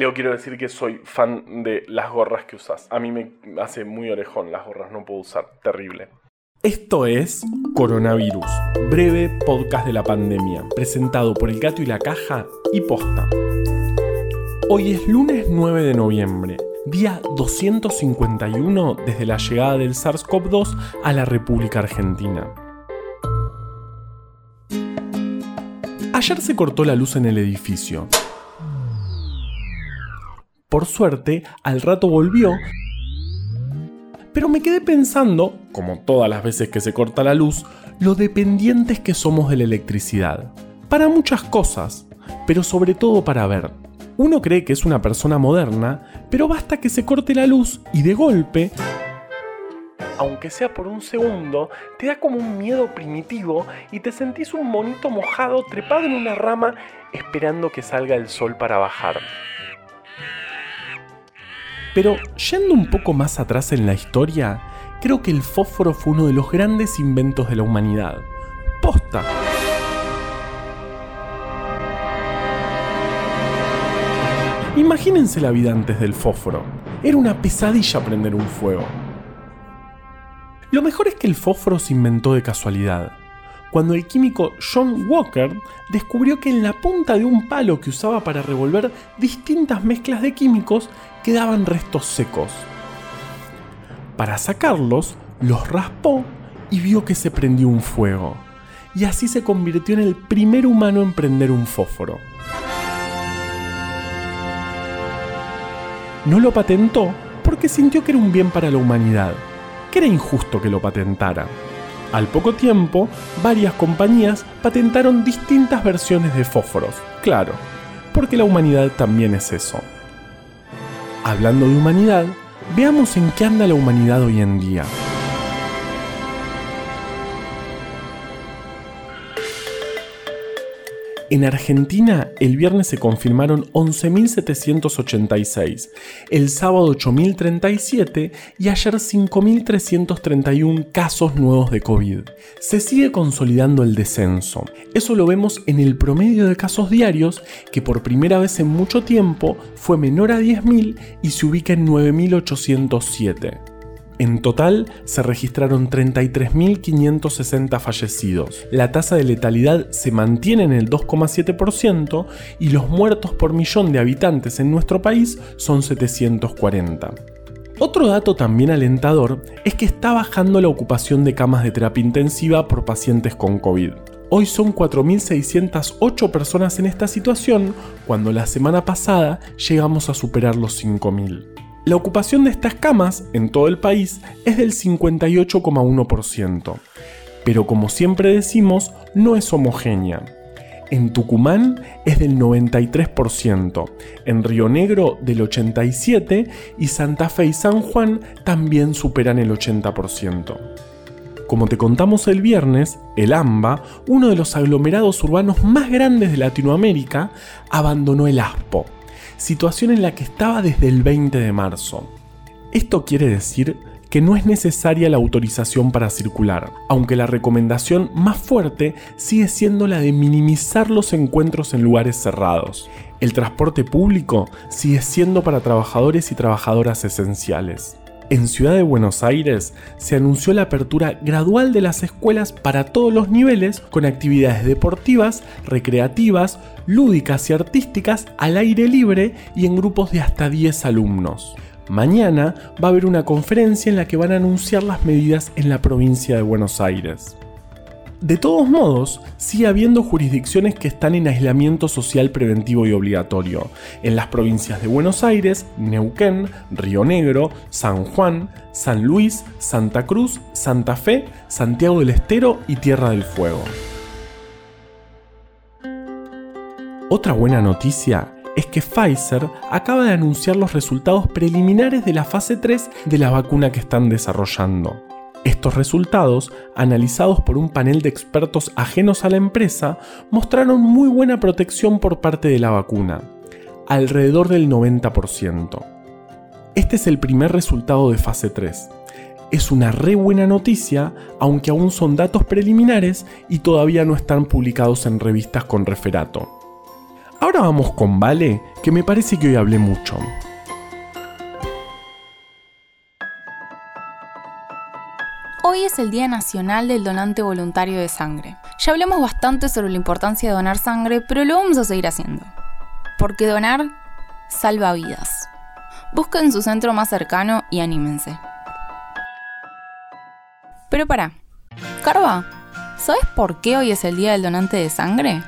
Leo, quiero decir que soy fan de las gorras que usas. A mí me hace muy orejón las gorras, no puedo usar. Terrible. Esto es Coronavirus, breve podcast de la pandemia, presentado por El Gato y la Caja y Posta. Hoy es lunes 9 de noviembre, día 251 desde la llegada del SARS-CoV-2 a la República Argentina. Ayer se cortó la luz en el edificio. Por suerte, al rato volvió, pero me quedé pensando, como todas las veces que se corta la luz, lo dependientes que somos de la electricidad. Para muchas cosas, pero sobre todo para ver. Uno cree que es una persona moderna, pero basta que se corte la luz y de golpe, aunque sea por un segundo, te da como un miedo primitivo y te sentís un monito mojado trepado en una rama esperando que salga el sol para bajar. Pero yendo un poco más atrás en la historia, creo que el fósforo fue uno de los grandes inventos de la humanidad. Posta. Imagínense la vida antes del fósforo. Era una pesadilla prender un fuego. Lo mejor es que el fósforo se inventó de casualidad cuando el químico John Walker descubrió que en la punta de un palo que usaba para revolver distintas mezclas de químicos quedaban restos secos. Para sacarlos, los raspó y vio que se prendió un fuego. Y así se convirtió en el primer humano en prender un fósforo. No lo patentó porque sintió que era un bien para la humanidad, que era injusto que lo patentara. Al poco tiempo, varias compañías patentaron distintas versiones de fósforos, claro, porque la humanidad también es eso. Hablando de humanidad, veamos en qué anda la humanidad hoy en día. En Argentina, el viernes se confirmaron 11.786, el sábado 8.037 y ayer 5.331 casos nuevos de COVID. Se sigue consolidando el descenso. Eso lo vemos en el promedio de casos diarios, que por primera vez en mucho tiempo fue menor a 10.000 y se ubica en 9.807. En total se registraron 33.560 fallecidos. La tasa de letalidad se mantiene en el 2,7% y los muertos por millón de habitantes en nuestro país son 740. Otro dato también alentador es que está bajando la ocupación de camas de terapia intensiva por pacientes con COVID. Hoy son 4.608 personas en esta situación, cuando la semana pasada llegamos a superar los 5.000. La ocupación de estas camas en todo el país es del 58,1%, pero como siempre decimos, no es homogénea. En Tucumán es del 93%, en Río Negro del 87% y Santa Fe y San Juan también superan el 80%. Como te contamos el viernes, el AMBA, uno de los aglomerados urbanos más grandes de Latinoamérica, abandonó el ASPO situación en la que estaba desde el 20 de marzo. Esto quiere decir que no es necesaria la autorización para circular, aunque la recomendación más fuerte sigue siendo la de minimizar los encuentros en lugares cerrados. El transporte público sigue siendo para trabajadores y trabajadoras esenciales. En Ciudad de Buenos Aires se anunció la apertura gradual de las escuelas para todos los niveles con actividades deportivas, recreativas, lúdicas y artísticas al aire libre y en grupos de hasta 10 alumnos. Mañana va a haber una conferencia en la que van a anunciar las medidas en la provincia de Buenos Aires. De todos modos, sigue habiendo jurisdicciones que están en aislamiento social preventivo y obligatorio, en las provincias de Buenos Aires, Neuquén, Río Negro, San Juan, San Luis, Santa Cruz, Santa Fe, Santiago del Estero y Tierra del Fuego. Otra buena noticia es que Pfizer acaba de anunciar los resultados preliminares de la fase 3 de la vacuna que están desarrollando. Estos resultados, analizados por un panel de expertos ajenos a la empresa, mostraron muy buena protección por parte de la vacuna, alrededor del 90%. Este es el primer resultado de fase 3. Es una re buena noticia, aunque aún son datos preliminares y todavía no están publicados en revistas con referato. Ahora vamos con Vale, que me parece que hoy hablé mucho. Hoy es el Día Nacional del Donante Voluntario de Sangre. Ya hablamos bastante sobre la importancia de donar sangre, pero lo vamos a seguir haciendo. Porque donar salva vidas. Busquen su centro más cercano y anímense. Pero para, Carva, ¿sabes por qué hoy es el Día del Donante de Sangre?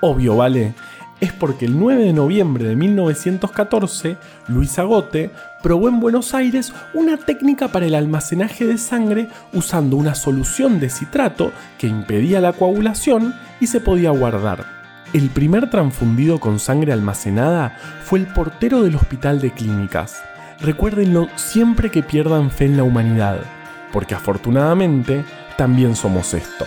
Obvio, vale. Es porque el 9 de noviembre de 1914, Luis Agote probó en Buenos Aires una técnica para el almacenaje de sangre usando una solución de citrato que impedía la coagulación y se podía guardar. El primer transfundido con sangre almacenada fue el portero del Hospital de Clínicas. Recuérdenlo siempre que pierdan fe en la humanidad, porque afortunadamente también somos esto.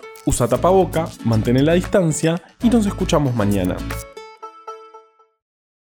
Usa tapaboca, mantén la distancia y nos escuchamos mañana.